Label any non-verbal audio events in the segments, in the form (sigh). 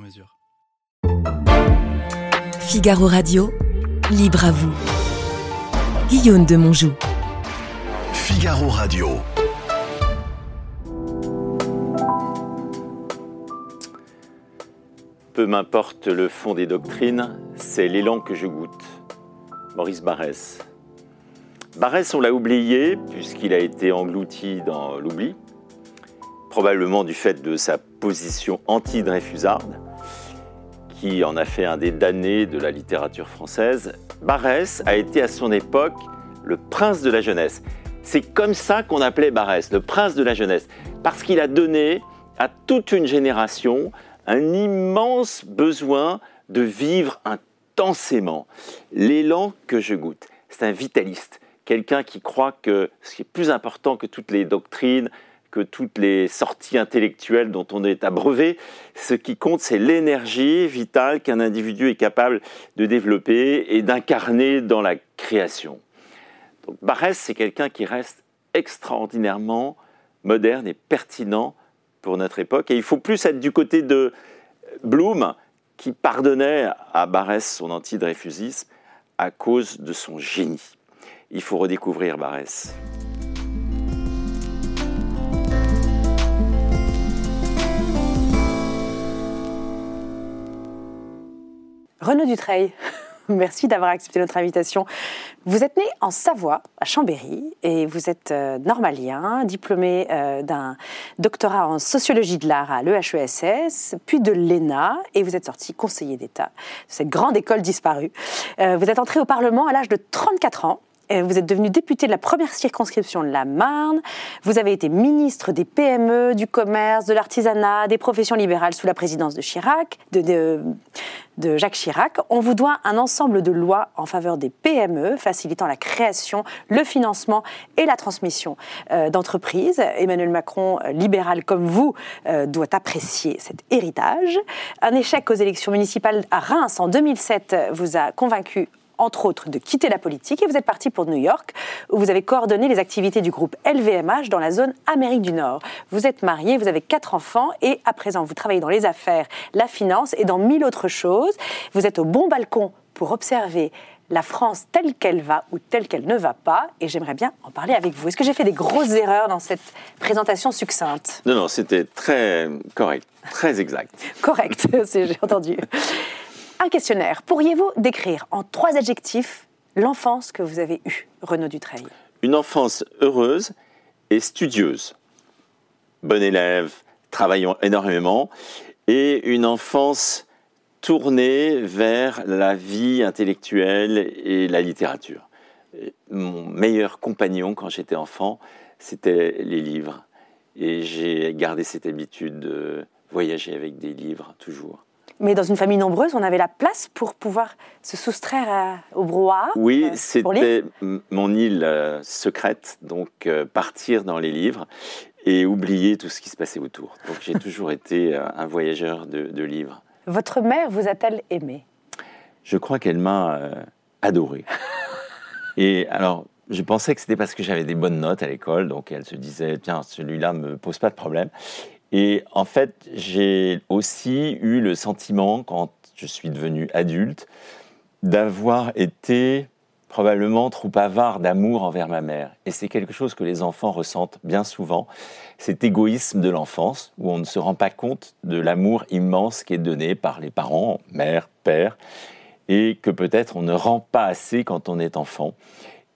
mesure. Figaro Radio, libre à vous. Guillaume de Monjou. Figaro Radio. Peu m'importe le fond des doctrines, c'est l'élan que je goûte. Maurice Barrès. Barrès, on l'a oublié puisqu'il a été englouti dans l'oubli, probablement du fait de sa position anti-Dreyfusarde, qui en a fait un des damnés de la littérature française. Barrès a été à son époque le prince de la jeunesse. C'est comme ça qu'on appelait Barrès, le prince de la jeunesse, parce qu'il a donné à toute une génération un immense besoin de vivre intensément. L'élan que je goûte, c'est un vitaliste, quelqu'un qui croit que ce qui est plus important que toutes les doctrines, que toutes les sorties intellectuelles dont on est abreuvé, ce qui compte, c'est l'énergie vitale qu'un individu est capable de développer et d'incarner dans la création. Donc Barès, c'est quelqu'un qui reste extraordinairement moderne et pertinent pour notre époque. Et il faut plus être du côté de Bloom, qui pardonnait à Barès son anti-dreyfusisme à cause de son génie. Il faut redécouvrir Barès. Renaud Dutreil, (laughs) merci d'avoir accepté notre invitation. Vous êtes né en Savoie, à Chambéry, et vous êtes euh, normalien, diplômé euh, d'un doctorat en sociologie de l'art à l'EHESS, puis de l'ENA, et vous êtes sorti conseiller d'État de cette grande école disparue. Euh, vous êtes entré au Parlement à l'âge de 34 ans. Vous êtes devenu député de la première circonscription de la Marne. Vous avez été ministre des PME, du commerce, de l'artisanat, des professions libérales sous la présidence de Chirac, Jacques Chirac. On vous doit un ensemble de lois en faveur des PME, facilitant la création, le financement et la transmission euh, d'entreprises. Emmanuel Macron, euh, libéral comme vous, euh, doit apprécier cet héritage. Un échec aux élections municipales à Reims en 2007 vous a convaincu entre autres, de quitter la politique et vous êtes parti pour New York, où vous avez coordonné les activités du groupe LVMH dans la zone Amérique du Nord. Vous êtes marié, vous avez quatre enfants et à présent, vous travaillez dans les affaires, la finance et dans mille autres choses. Vous êtes au bon balcon pour observer la France telle qu'elle va ou telle qu'elle ne va pas, et j'aimerais bien en parler avec vous. Est-ce que j'ai fait des grosses erreurs dans cette présentation succincte? Non, non, c'était très correct, très exact. correct, (laughs) j'ai entendu. Un questionnaire. Pourriez-vous décrire en trois adjectifs l'enfance que vous avez eue, Renaud Dutreil? Une enfance heureuse et studieuse. Bon élève, travaillant énormément, et une enfance tournée vers la vie intellectuelle et la littérature. Mon meilleur compagnon quand j'étais enfant, c'était les livres. Et j'ai gardé cette habitude de voyager avec des livres toujours. Mais dans une famille nombreuse, on avait la place pour pouvoir se soustraire au brouhaha Oui, euh, c'était mon île euh, secrète, donc euh, partir dans les livres et oublier tout ce qui se passait autour. Donc j'ai (laughs) toujours été un voyageur de, livres. Votre mère vous a-t-elle aimé? Je crois qu'elle m'a adoré. (laughs) et alors, je pensais que c'était parce que j'avais des bonnes notes à l'école, donc elle se disait, tiens, celui-là me pose pas de problème. Et en fait, j'ai aussi eu le sentiment, quand je suis devenu adulte, d'avoir été probablement trop avare d'amour envers ma mère. Et c'est quelque chose que les enfants ressentent bien souvent, cet égoïsme de l'enfance, où on ne se rend pas compte de l'amour immense qui est donné par les parents, mère, père, et que peut-être on ne rend pas assez quand on est enfant.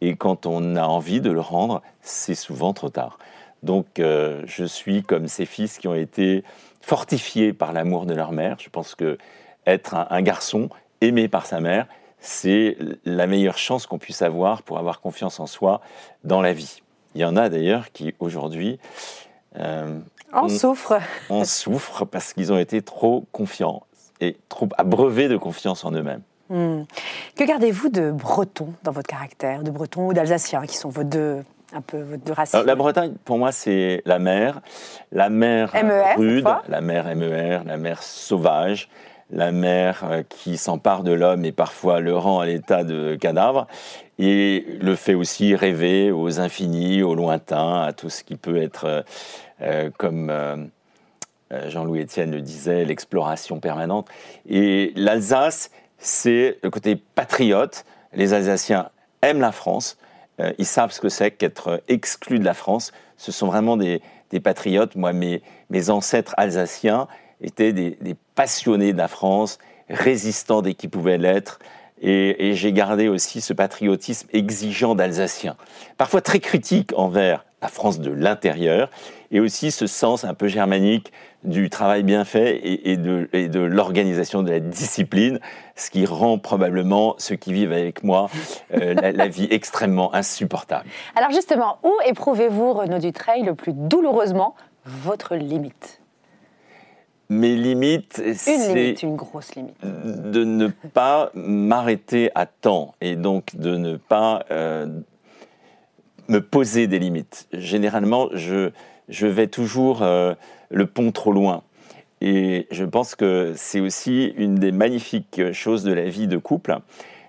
Et quand on a envie de le rendre, c'est souvent trop tard. Donc euh, je suis comme ces fils qui ont été fortifiés par l'amour de leur mère. Je pense que être un, garçon aimé par sa mère, c'est la meilleure chance qu'on puisse avoir pour avoir confiance en soi dans la vie. Il y en a d'ailleurs qui aujourd'hui euh, en souffrent. En (laughs) souffrent parce qu'ils ont été trop confiants. et trop abreuvés de confiance en eux-mêmes. Hmm. Que gardez-vous de breton dans votre caractère, de breton ou d'alsacien, qui sont vos deux, un peu Alors, la Bretagne, pour moi, c'est la mer, la mer MER, rude, la mer MER, la mer sauvage, la mer euh, qui s'empare de l'homme et parfois le rend à l'état de cadavre, et le fait aussi rêver aux infinis, aux lointains, à tout ce qui peut être, euh, euh, comme euh, Jean-Louis Etienne le disait, l'exploration permanente. Et l'Alsace, c'est le côté patriote. Les Alsaciens aiment la France, euh, ils savent ce que c'est qu'être exclu de la France. Ce sont vraiment des, des patriotes. Moi, mes, mes ancêtres alsaciens étaient des, passionnés de la France, résistants dès qu'ils pouvaient l'être. Et j'ai gardé aussi ce patriotisme exigeant d'Alsaciens, parfois très critique envers la France de l'intérieur, et aussi ce sens un peu germanique du travail bien fait et, et de, et de l'organisation de la discipline, ce qui rend probablement ceux qui vivent avec moi euh, la, la (laughs) vie extrêmement insupportable. Alors justement, où éprouvez-vous, Renaud Dutreil, le plus douloureusement votre limite? Mes limites, c'est limite, une grosse limite. de ne pas m'arrêter à temps et donc de ne pas euh, me poser des limites. Généralement, je, je vais toujours euh, le pont trop loin. Et je pense que c'est aussi une des magnifiques choses de la vie de couple,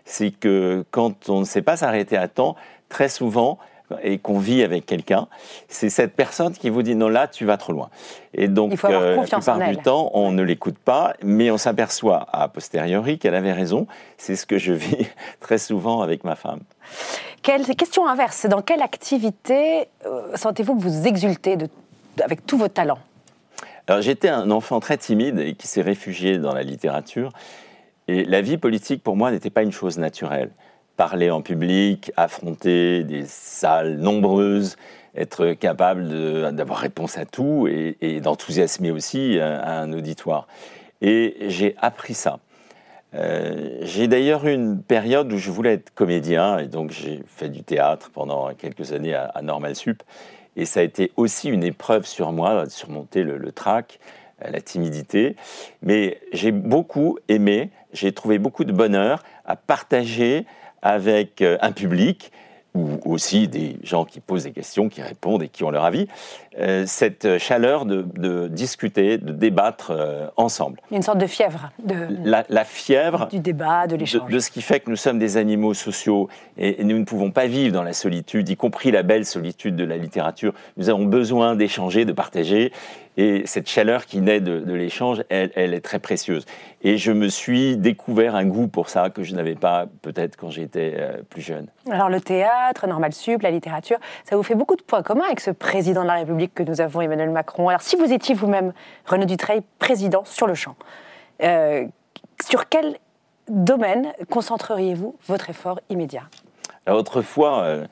c'est que quand on ne sait pas s'arrêter à temps, très souvent, et qu'on vit avec quelqu'un, c'est cette personne qui vous dit non là tu vas trop loin. Et donc Il faut avoir euh, la plupart du temps on ne l'écoute pas, mais on s'aperçoit a posteriori qu'elle avait raison. C'est ce que je vis (laughs) très souvent avec ma femme. Quelle, question inverse, dans quelle activité euh, sentez-vous que vous exultez avec tous vos talents? Alors j'étais un enfant très timide et qui s'est réfugié dans la littérature. Et la vie politique pour moi n'était pas une chose naturelle. Parler en public, affronter des salles nombreuses, être capable d'avoir réponse à tout et, d'enthousiasmer aussi un, un auditoire. Et j'ai appris ça. Euh, j'ai d'ailleurs eu une période où je voulais être comédien et donc j'ai fait du théâtre pendant quelques années à, à Normal Sup. Et ça a été aussi une épreuve sur moi, de surmonter le, trac, euh, la timidité. Mais j'ai beaucoup aimé, j'ai trouvé beaucoup de bonheur à partager avec euh, un public ou aussi des gens qui posent des questions, qui répondent et qui ont leur avis, euh, cette chaleur de, de discuter, de débattre euh, ensemble. Une sorte de fièvre de, La, la fièvre du débat, de de, l'échange. de ce qui fait que nous sommes des animaux sociaux et, et nous ne pouvons pas vivre dans la solitude, y compris la belle solitude de la littérature. Nous avons besoin d'échanger, de partager. Et cette chaleur qui naît de, de l'échange, elle, elle est très précieuse. Et je me suis découvert un goût pour ça que je n'avais pas peut-être quand j'étais euh, plus jeune. Alors le théâtre, Normal Sup, la littérature, ça vous fait beaucoup de points communs avec ce président de la République que nous avons, Emmanuel Macron. Alors si vous étiez vous-même, Renaud Dutreil, président sur le champ, euh, sur quel domaine concentreriez-vous votre effort immédiat? Alors, autrefois, euh,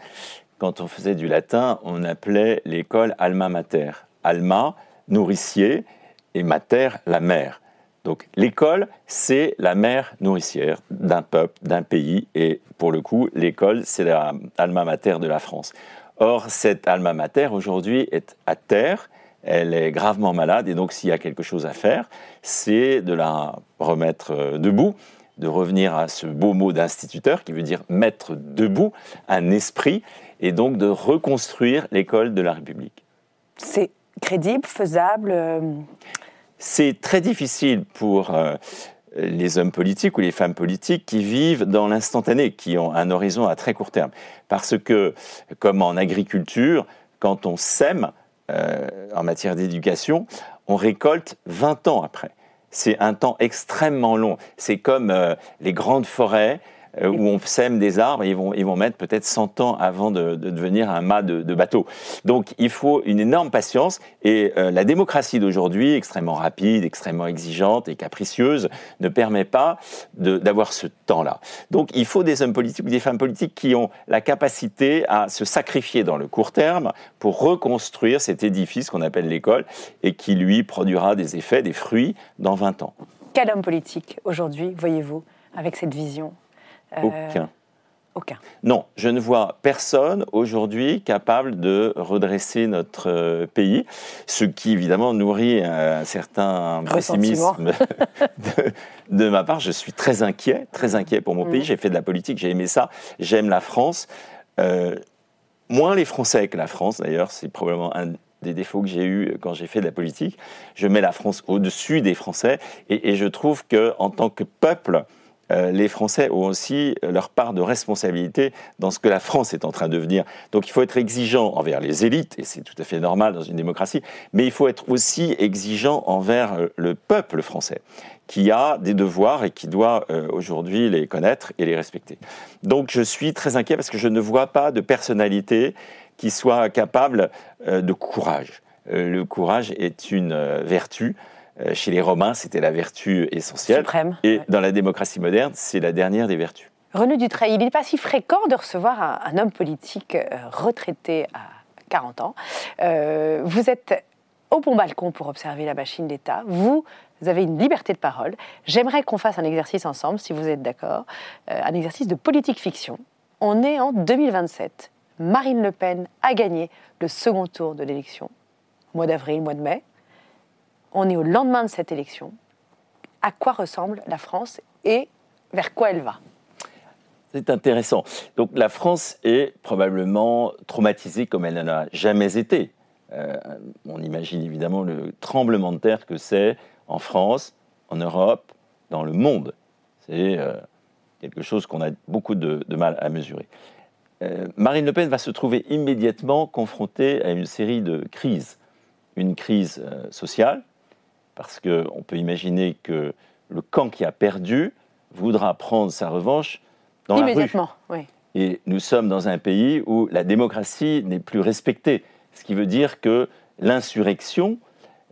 quand on faisait du latin, on appelait l'école alma mater. Alma, nourricier, et mater, la mère. Donc l'école, c'est la mère nourricière d'un peuple, d'un pays, et pour le coup, l'école, c'est la alma mater de la France. Or, cette alma mater, aujourd'hui, est à terre, elle est gravement malade, et donc s'il y a quelque chose à faire, c'est de la remettre euh, debout, de revenir à ce beau mot d'instituteur qui veut dire mettre debout un esprit, et donc de reconstruire l'école de la République. C'est crédible, faisable euh, C'est très difficile pour euh, les hommes politiques ou les femmes politiques qui vivent dans l'instantané, qui ont un horizon à très court terme. Parce que, comme en agriculture, quand on sème euh, en matière d'éducation, on récolte 20 ans après. C'est un temps extrêmement long. C'est comme les grandes forêts euh, où on sème des arbres, et ils vont, ils vont mettre peut-être 100 ans avant de, de devenir un mât de, bateau. Donc il faut une énorme patience, et euh, la démocratie d'aujourd'hui, extrêmement rapide, extrêmement exigeante et capricieuse, ne permet pas d'avoir ce temps-là. Donc il faut des hommes politiques ou des femmes politiques qui ont la capacité à se sacrifier dans le court terme pour reconstruire cet édifice qu'on appelle l'école, et qui lui produira des effets, des fruits dans 20 ans. Quel homme politique aujourd'hui, voyez-vous, avec cette vision Aucun. Aucun. Non, je ne vois personne aujourd'hui capable de redresser notre euh, pays, ce qui évidemment nourrit un certain pessimisme (laughs) de, de ma part. Je suis très inquiet, très inquiet pour mon Mhm. pays. J'ai fait de la politique, j'ai aimé ça, j'aime la France. Euh, moins les Français que la France, d'ailleurs, c'est probablement un des défauts que j'ai eu quand j'ai fait de la politique. Je mets la France au-dessus des Français et, et je trouve que en tant que peuple, euh, les Français ont aussi leur part de responsabilité dans ce que la France est en train de devenir. Donc il faut être exigeant envers les élites, et c'est tout à fait normal dans une démocratie, mais il faut être aussi exigeant envers euh, le peuple français, qui a des devoirs et qui doit euh, aujourd'hui les connaître et les respecter. Donc je suis très inquiet parce que je ne vois pas de personnalité qui soit capable euh, de courage. Euh, le courage est une euh, vertu. Euh, Chez les Romains, c'était la vertu essentielle. Suprême. Et Ouais. dans la démocratie moderne, c'est la dernière des vertus. Renaud Dutreil, il n'est pas si fréquent de recevoir un, un homme politique euh, retraité à 40 ans. Euh, vous êtes au bon balcon pour observer la machine d'État. Vous avez une liberté de parole. J'aimerais qu'on fasse un exercice ensemble, si vous êtes d'accord, Euh, un exercice de politique fiction. On est en 2027. Marine Le Pen a gagné le second tour de l'élection, mois d'avril, mois de mai. On est au lendemain de cette élection. À quoi ressemble la France et vers quoi elle va? C'est intéressant. Donc la France est probablement traumatisée comme elle n'en a jamais été. Euh, on imagine évidemment le tremblement de terre que c'est en France, en Europe, dans le monde. C'est euh, quelque chose qu'on a beaucoup de, mal à mesurer. Euh, Marine Le Pen va se trouver immédiatement confrontée à une série de crises. Une crise sociale, parce qu'on peut imaginer que le camp qui a perdu voudra prendre sa revanche dans la rue. Immédiatement, oui. Et nous sommes dans un pays où la démocratie n'est plus respectée. Ce qui veut dire que l'insurrection,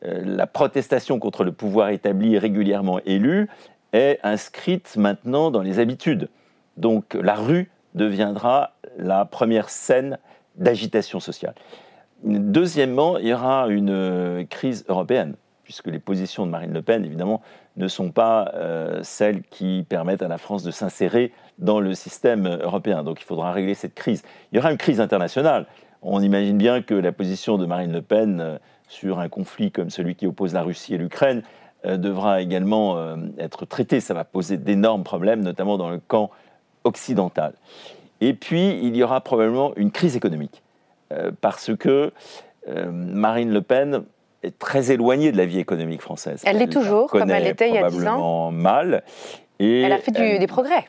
euh, la protestation contre le pouvoir établi et régulièrement élu, est inscrite maintenant dans les habitudes. Donc la rue deviendra la première scène d'agitation sociale. Deuxièmement, il y aura une euh, crise européenne, puisque les positions de Marine Le Pen, évidemment, ne sont pas euh, celles qui permettent à la France de s'insérer dans le système européen. Donc il faudra régler cette crise. Il y aura une crise internationale. On imagine bien que la position de Marine Le Pen euh, sur un conflit comme celui qui oppose la Russie et l'Ukraine euh, devra également être traitée. Ça va poser d'énormes problèmes, notamment dans le camp occidental. Et puis, il y aura probablement une crise économique, parce que Marine Le Pen est très éloignée de la vie économique française. Elle l'est toujours, comme elle l'était il y a 10 ans. mal. Et Elle a fait du- elle- des progrès.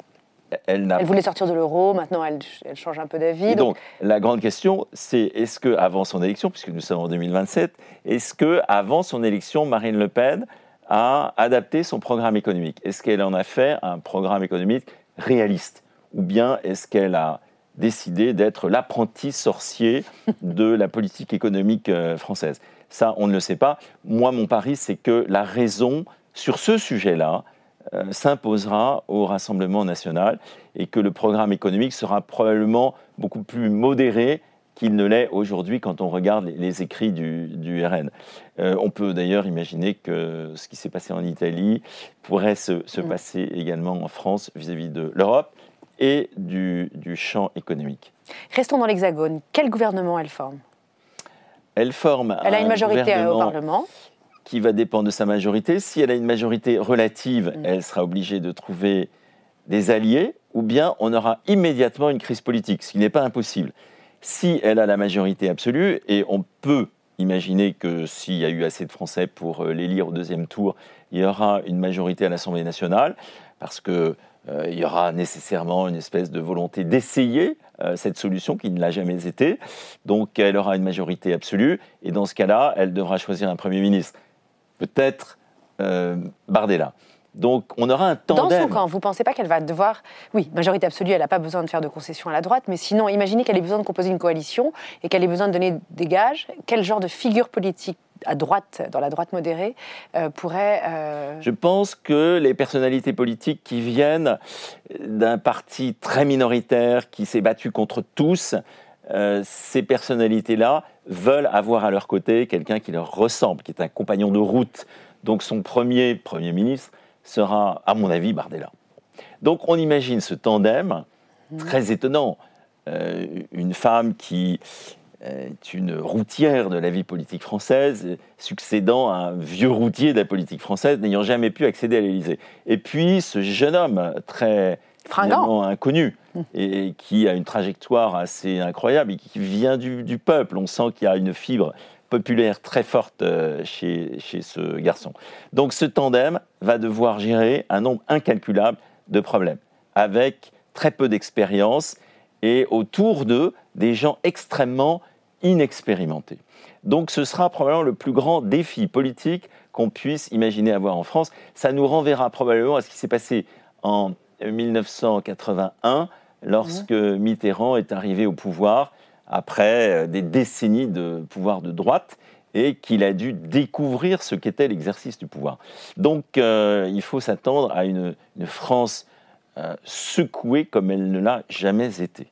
elle voulait sortir de l'euro, maintenant elle, elle change un peu d'avis. donc- donc, la grande question, c'est est-ce que avant son élection, puisque nous sommes en 2027, est-ce que avant son élection, Marine Le Pen a adapté son programme économique? Est-ce qu'elle en a fait un programme économique réaliste? Ou bien est-ce qu'elle a décidé d'être l'apprenti sorcier de la politique économique euh, française? Ça, on ne le sait pas. Moi, mon pari, c'est que la raison sur ce sujet-là euh, s'imposera au Rassemblement national et que le programme économique sera probablement beaucoup plus modéré qu'il ne l'est aujourd'hui quand on regarde les, écrits du, du RN. Euh, on peut d'ailleurs imaginer que ce qui s'est passé en Italie pourrait se, se Mm. passer également en France vis-à-vis de l'Europe et du, du champ économique. Restons dans l'Hexagone. Quel gouvernement elle forme? Elle forme Elle a un une majorité euh, au Parlement. qui va dépendre de sa majorité. Si elle a une majorité relative, Mm. elle sera obligée de trouver des alliés, ou bien on aura immédiatement une crise politique, ce qui n'est pas impossible. Si elle a la majorité absolue, et on peut imaginer que s'il y a eu assez de Français pour euh, l'élire au deuxième tour, il y aura une majorité à l'Assemblée nationale, parce que euh, il y aura nécessairement une espèce de volonté d'essayer cette solution qui ne l'a jamais été. Donc elle aura une majorité absolue, et dans ce cas-là, elle devra choisir un Premier ministre. Peut-être euh, Bardella. Donc on aura un Dans tandem. son camp, vous ne pensez pas qu'elle va devoir. Oui, majorité absolue, elle n'a pas besoin de faire de concessions à la droite, mais sinon, imaginez qu'elle ait besoin de composer une coalition et qu'elle ait besoin de donner des gages. Quel genre de figure politique à droite, dans la droite modérée, euh, pourrait. euh, Je pense que les personnalités politiques qui viennent d'un parti très minoritaire qui s'est battu contre tous, euh, ces personnalités-là veulent avoir à leur côté quelqu'un qui leur ressemble, qui est un compagnon de route. Donc son premier Premier ministre sera, à mon avis, Bardella. Donc on imagine ce tandem très étonnant. Euh, une femme qui est une routière de la vie politique française, succédant à un vieux routier de la politique française, n'ayant jamais pu accéder à l'Élysée. Et puis ce jeune homme très Fringant. inconnu et qui a une trajectoire assez incroyable et qui vient du, du peuple. On sent qu'il y a une fibre populaire très forte euh, chez, chez ce garçon. Donc ce tandem va devoir gérer un nombre incalculable de problèmes avec très peu d'expérience et autour d'eux des gens extrêmement inexpérimentés. Donc ce sera probablement le plus grand défi politique qu'on puisse imaginer avoir en France. Ça nous renverra probablement à ce qui s'est passé en 1981 lorsque Mitterrand est arrivé au pouvoir après euh, des décennies de pouvoir de droite et qu'il a dû découvrir ce qu'était l'exercice du pouvoir. Donc euh, il faut s'attendre à une, une France euh, secouée comme elle ne l'a jamais été.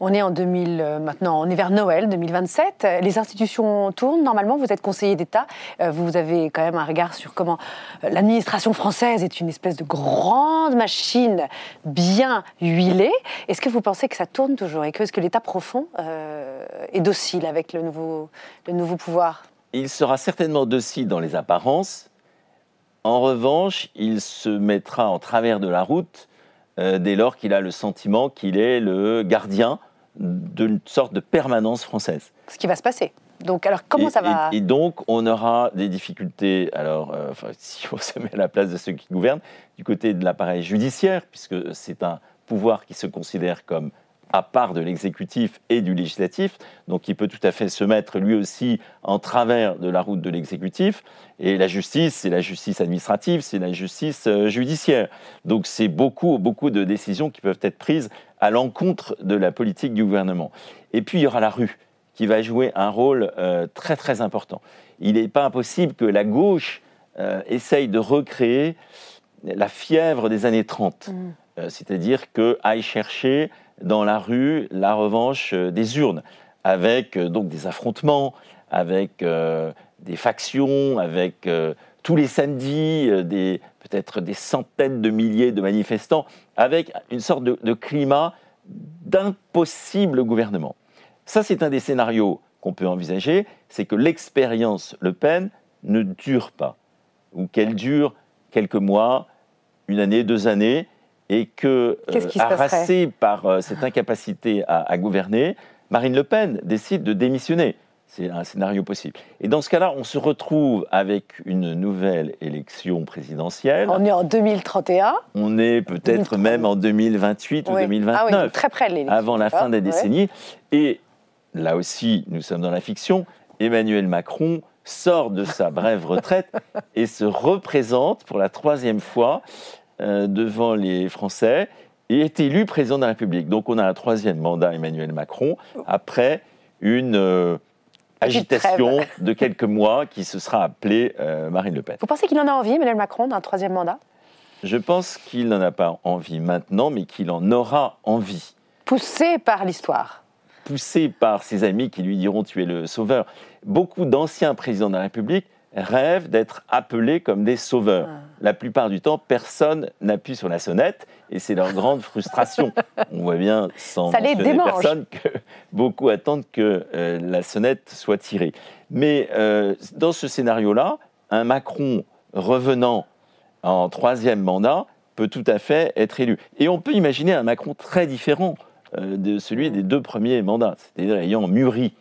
On est en 2000, euh, maintenant, on est vers Noël 2027. Les institutions tournent. Normalement, vous êtes conseiller d'État. Euh, Vous avez quand même un regard sur comment euh, l'administration française est une espèce de grande machine bien huilée. Est-ce que vous pensez que ça tourne toujours et que, est-ce que l'État profond est docile avec le nouveau, le nouveau pouvoir? Il sera certainement docile dans les apparences. En revanche, il se mettra en travers de la route euh, dès lors qu'il a le sentiment qu'il est le gardien d'une sorte de permanence française. Ce qui va se passer. Donc, alors, comment et, ça va et- et donc, on aura des difficultés, alors, euh, enfin, (laughs) si on se met à la place de ceux qui gouvernent, du côté de l'appareil judiciaire, puisque c'est un pouvoir qui se considère comme à part de l'exécutif et du législatif, donc il peut tout à fait se mettre lui aussi en travers de la route de l'exécutif. Et la justice, c'est la justice administrative, c'est la justice euh, judiciaire. Donc c'est beaucoup, beaucoup de décisions qui peuvent être prises à l'encontre de la politique du gouvernement. Et puis il y aura la rue qui va jouer un rôle euh, très très important. Il n'est pas impossible que la gauche euh, essaye de recréer la fièvre des années 30, Euh, c'est-à-dire que aille chercher dans la rue la revanche euh, des urnes, avec euh, donc des affrontements, avec euh, des factions, avec tous les samedis peut-être des centaines de milliers de manifestants, avec une sorte de climat d'impossible gouvernement. Ça, c'est un des scénarios qu'on peut envisager, c'est que l'expérience Le Pen ne dure pas, ou qu'elle dure quelques mois, une année, deux années, et que, se harassée par euh, cette incapacité à, à gouverner, Marine Le Pen décide de démissionner. C'est un scénario possible. Et dans ce cas-là, on se retrouve avec une nouvelle élection présidentielle. On est en 2031. On est peut-être 2030. même en 2028 ou Oui. 2029 Ah oui, très près de l'élection. avant la fin des Ouais. décennies. Et là aussi, nous sommes dans la fiction, Emmanuel Macron sort de sa brève retraite et se représente pour la troisième fois euh, devant les Français et est élu président de la République. Donc on a un troisième mandat Emmanuel Macron après une euh, agitation de quelques mois qui se sera appelée euh, Marine Le Pen. Vous pensez qu'il en a envie, Emmanuel Macron, d'un troisième mandat? Je pense qu'il n'en a pas envie maintenant, mais qu'il en aura envie. Poussé par l'histoire. poussé par ses amis qui lui diront tu es le sauveur. Beaucoup d'anciens présidents de la République rêvent d'être appelés comme des sauveurs. Ah. La plupart du temps, personne n'appuie sur la sonnette et c'est leur grande frustration. (laughs) On voit bien, sans Ça les personne, que beaucoup attendent que euh, la sonnette soit tirée. Mais euh, dans ce scénario-là, un Macron revenant en troisième mandat peut tout à fait être élu. Et on peut imaginer un Macron très différent euh, de celui des deux premiers mandats, c'est-à-dire ayant mûri,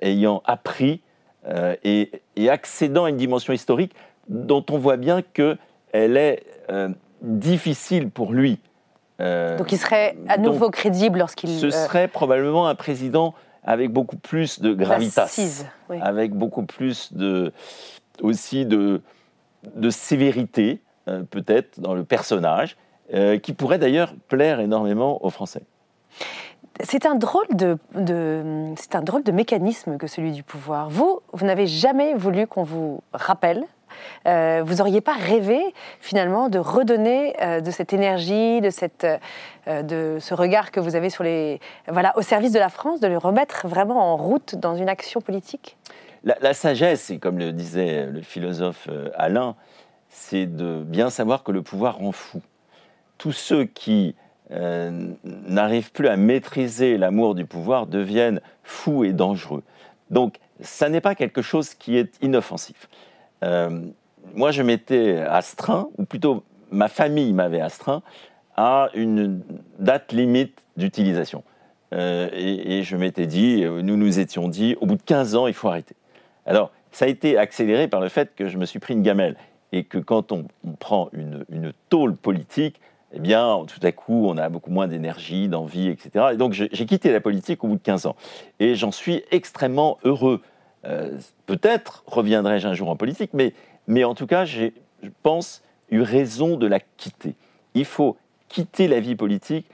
ayant appris euh, et, et accédant à une dimension historique dont on voit bien qu'elle est euh, difficile pour lui. Euh, Donc il serait à nouveau crédible lorsqu'il. ce serait probablement un président avec beaucoup plus de gravitas, oui. avec beaucoup plus de, aussi de, de sévérité, peut-être, dans le personnage, qui pourrait d'ailleurs plaire énormément aux Français. C'est un drôle de, c'est un drôle de mécanisme que celui du pouvoir. Vous, vous n'avez jamais voulu qu'on vous rappelle. euh, vous n'auriez pas rêvé finalement de redonner euh, de cette énergie, de, cette, euh, de ce regard que vous avez sur les, voilà, au service de la France, de le remettre vraiment en route dans une action politique? La, la sagesse, comme le disait le philosophe Alain, c'est de bien savoir que le pouvoir rend fou. Tous ceux qui euh, n'arrivent plus à maîtriser l'amour du pouvoir deviennent fous et dangereux. Donc, ça n'est pas quelque chose qui est inoffensif. Euh, moi, je m'étais astreint, ou plutôt ma famille m'avait astreint, à une date limite d'utilisation. Euh, et, je m'étais dit, nous nous étions dit, au bout de 15 ans, il faut arrêter. Alors, ça a été accéléré par le fait que je me suis pris une gamelle et que quand on, prend une, tôle politique, eh bien, tout à coup, on a beaucoup moins d'énergie, d'envie, etc. Et donc, j'ai quitté la politique au bout de 15 ans. Et j'en suis extrêmement heureux. Euh, Peut-être reviendrai-je un jour en politique, mais, mais en tout cas, j'ai, je pense, eu raison de la quitter. Il faut quitter la vie politique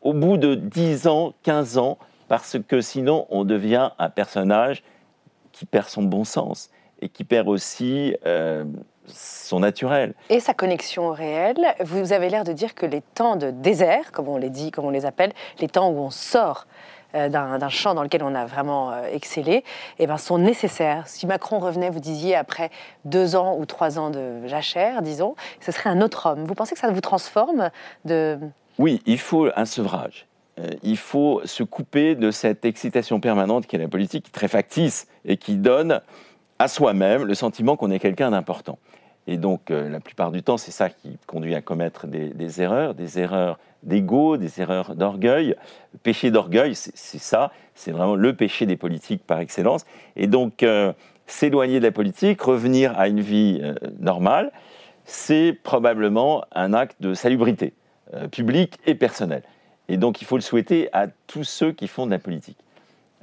au bout de 10 ans, 15 ans, parce que sinon, on devient un personnage qui perd son bon sens et qui perd aussi euh, son naturel. Et sa connexion au réel. Vous avez l'air de dire que les temps de désert, comme on les dit, comme on les appelle, les temps où on sort euh, d'un champ dans lequel on a vraiment euh, excellé, eh ben, sont nécessaires. Si Macron revenait, vous disiez, après deux ans ou trois ans de jachère, disons, ce serait un autre homme. Vous pensez que ça vous transforme de... Oui, il faut un sevrage. Euh, il faut se couper de cette excitation permanente qui est la politique, qui est très factice et qui donne à soi-même le sentiment qu'on est quelqu'un d'important. Et donc, euh, la plupart du temps, c'est ça qui conduit à commettre des, erreurs, des erreurs d'ego, des erreurs d'orgueil. Le péché d'orgueil, c'est ça, c'est vraiment le péché des politiques par excellence. Et donc, euh, s'éloigner de la politique, revenir à une vie euh, normale, c'est probablement un acte de salubrité publique et personnelle. Et donc, il faut le souhaiter à tous ceux qui font de la politique.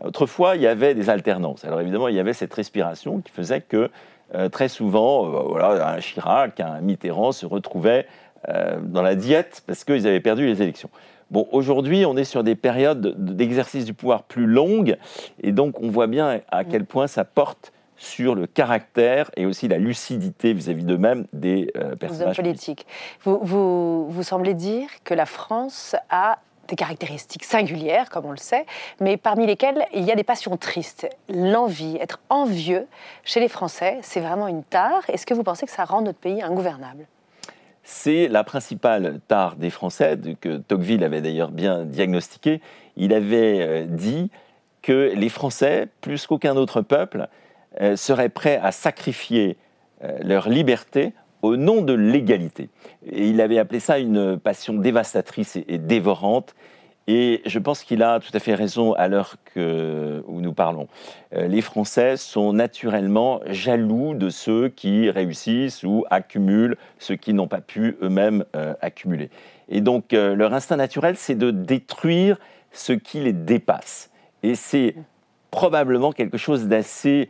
Autrefois, il y avait des alternances. Alors évidemment, il y avait cette respiration qui faisait que euh, très souvent, euh, voilà, un Chirac, un Mitterrand se retrouvaient euh, dans la diète parce qu'ils avaient perdu les élections. Bon, aujourd'hui, on est sur des périodes d'exercice du pouvoir plus longues, et donc on voit bien à quel point ça porte sur le caractère et aussi la lucidité vis-à-vis d'eux-mêmes des personnages politiques. Vous, vous, vous semblez dire que la France a des caractéristiques singulières, comme on le sait, mais parmi lesquelles il y a des passions tristes. L'envie, être envieux chez les Français, c'est vraiment une tare. Est-ce que vous pensez que ça rend notre pays ingouvernable? C'est la principale tare des Français, que Tocqueville avait d'ailleurs bien diagnostiqué. Il avait euh, dit que les Français, plus qu'aucun autre peuple, euh, seraient prêts à sacrifier euh, leur liberté au nom de l'égalité. Et il avait appelé ça une passion dévastatrice et, dévorante. Et je pense qu'il a tout à fait raison à l'heure où nous parlons. Euh, les Français sont naturellement jaloux de ceux qui réussissent ou accumulent ce qu'ils n'ont pas pu eux-mêmes euh, accumuler. Et donc euh, leur instinct naturel, c'est de détruire ce qui les dépasse. Et c'est probablement quelque chose d'assez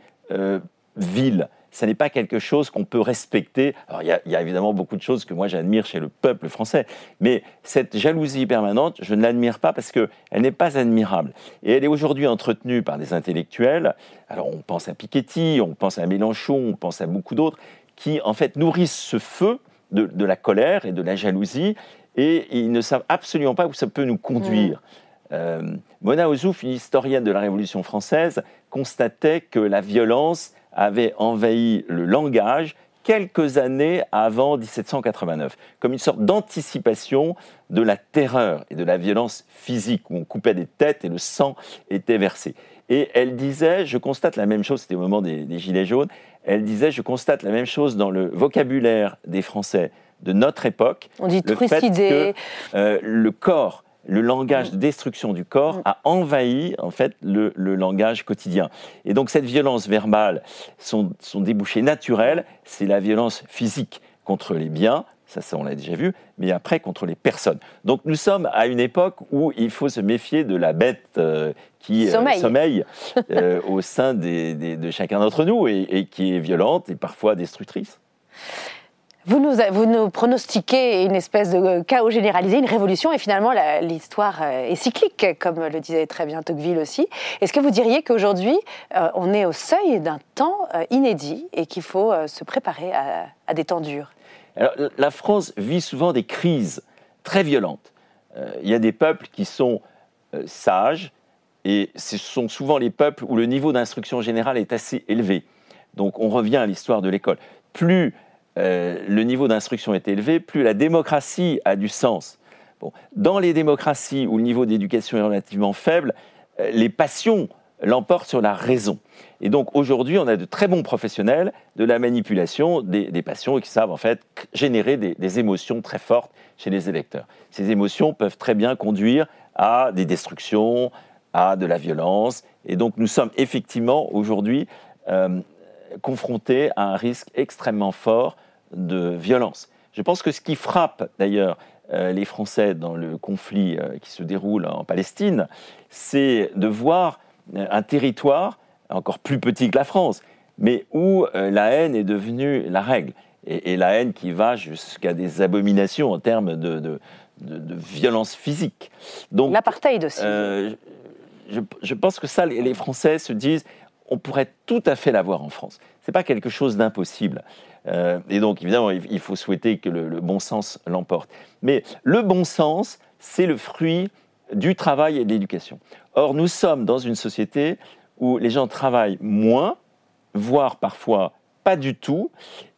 vil ce n'est pas quelque chose qu'on peut respecter. Alors, il y, a, évidemment beaucoup de choses que moi j'admire chez le peuple français, mais cette jalousie permanente, je ne l'admire pas parce qu'elle n'est pas admirable. Et elle est aujourd'hui entretenue par des intellectuels. Alors, on pense à Piketty, on pense à Mélenchon, on pense à beaucoup d'autres, qui en fait nourrissent ce feu de, la colère et de la jalousie, et ils ne savent absolument pas où ça peut nous conduire. Mmh. Euh, Mona Ozouf, une historienne de la Révolution française, constatait que la violence avait envahi le langage quelques années avant 1789, comme une sorte d'anticipation de la terreur et de la violence physique, où on coupait des têtes et le sang était versé. Et elle disait, je constate la même chose, c'était au moment des, Gilets jaunes, elle disait, je constate la même chose dans le vocabulaire des Français de notre époque. On dit le fait que euh, le corps le langage de destruction du corps a envahi en fait le, langage quotidien. Et donc cette violence verbale, son, débouché naturel, c'est la violence physique contre les biens, ça, ça on l'a déjà vu, mais après contre les personnes. Donc nous sommes à une époque où il faut se méfier de la bête euh, qui euh, sommeille, (laughs) euh, au sein de chacun d'entre nous et qui est violente et parfois destructrice. Vous nous, pronostiquez une espèce de chaos généralisé, une révolution, et finalement l'histoire euh, est cyclique, comme le disait très bien Tocqueville aussi. Est-ce que vous diriez qu'aujourd'hui, euh, on est au seuil d'un temps euh, inédit et qu'il faut se préparer à, des temps durs? La France vit souvent des crises très violentes. Il y a des peuples qui sont sages, et ce sont souvent les peuples où le niveau d'instruction générale est assez élevé. Donc on revient à l'histoire de l'école. Plus euh, le niveau d'instruction est élevé, plus la démocratie a du sens. Dans les démocraties où le niveau d'éducation est relativement faible, euh, les passions l'emportent sur la raison. Et donc aujourd'hui, on a de très bons professionnels de la manipulation des, passions et qui savent en fait générer des, des émotions très fortes chez les électeurs. Ces émotions peuvent très bien conduire à des destructions, à de la violence. Et donc nous sommes effectivement aujourd'hui euh, confrontés à un risque extrêmement fort de violence. Je pense que ce qui frappe d'ailleurs euh, les Français dans le conflit euh, qui se déroule en Palestine, c'est de voir euh, un territoire encore plus petit que la France, mais où euh, la haine est devenue la règle. Et, et la haine qui va jusqu'à des abominations en termes de, de, de- de violence physique. L'apartheid aussi. je, je pense que ça, les Français se disent, on pourrait tout à fait l'avoir en France. C'est pas quelque chose d'impossible. Euh, et donc, évidemment, il, faut souhaiter que le, bon sens l'emporte. Mais le bon sens, c'est le fruit du travail et de l'éducation. Or, nous sommes dans une société où les gens travaillent moins, voire parfois pas du tout,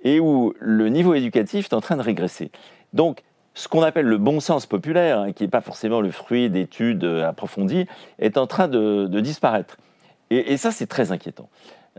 et où le niveau éducatif est en train de régresser. Donc, ce qu'on appelle le bon sens populaire, hein, qui n'est pas forcément le fruit d'études approfondies, est en train de disparaître. Et, ça, c'est très inquiétant.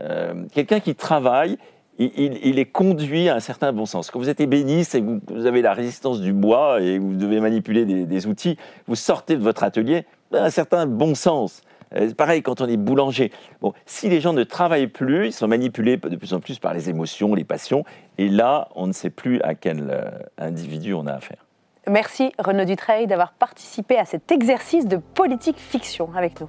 Euh, Quelqu'un qui travaille, il, est conduit à un certain bon sens. Quand vous êtes ébéniste et que vous, avez la résistance du bois et que vous devez manipuler des, outils, vous sortez de votre atelier, ben, un certain bon sens. Euh, pareil quand on est boulanger. Bon, si les gens ne travaillent plus, ils sont manipulés de plus en plus par les émotions, les passions, et là, on ne sait plus à quel euh, individu on a affaire. Merci Renaud Dutreil d'avoir participé à cet exercice de politique fiction avec nous.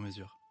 sur mesure.